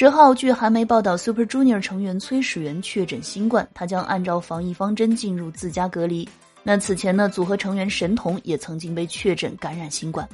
十号，据韩媒报道，Super Junior 成员崔始源确诊新冠，他将按照防疫方针进入自家隔离。那此前呢，组合成员神童也曾经被确诊感染新冠。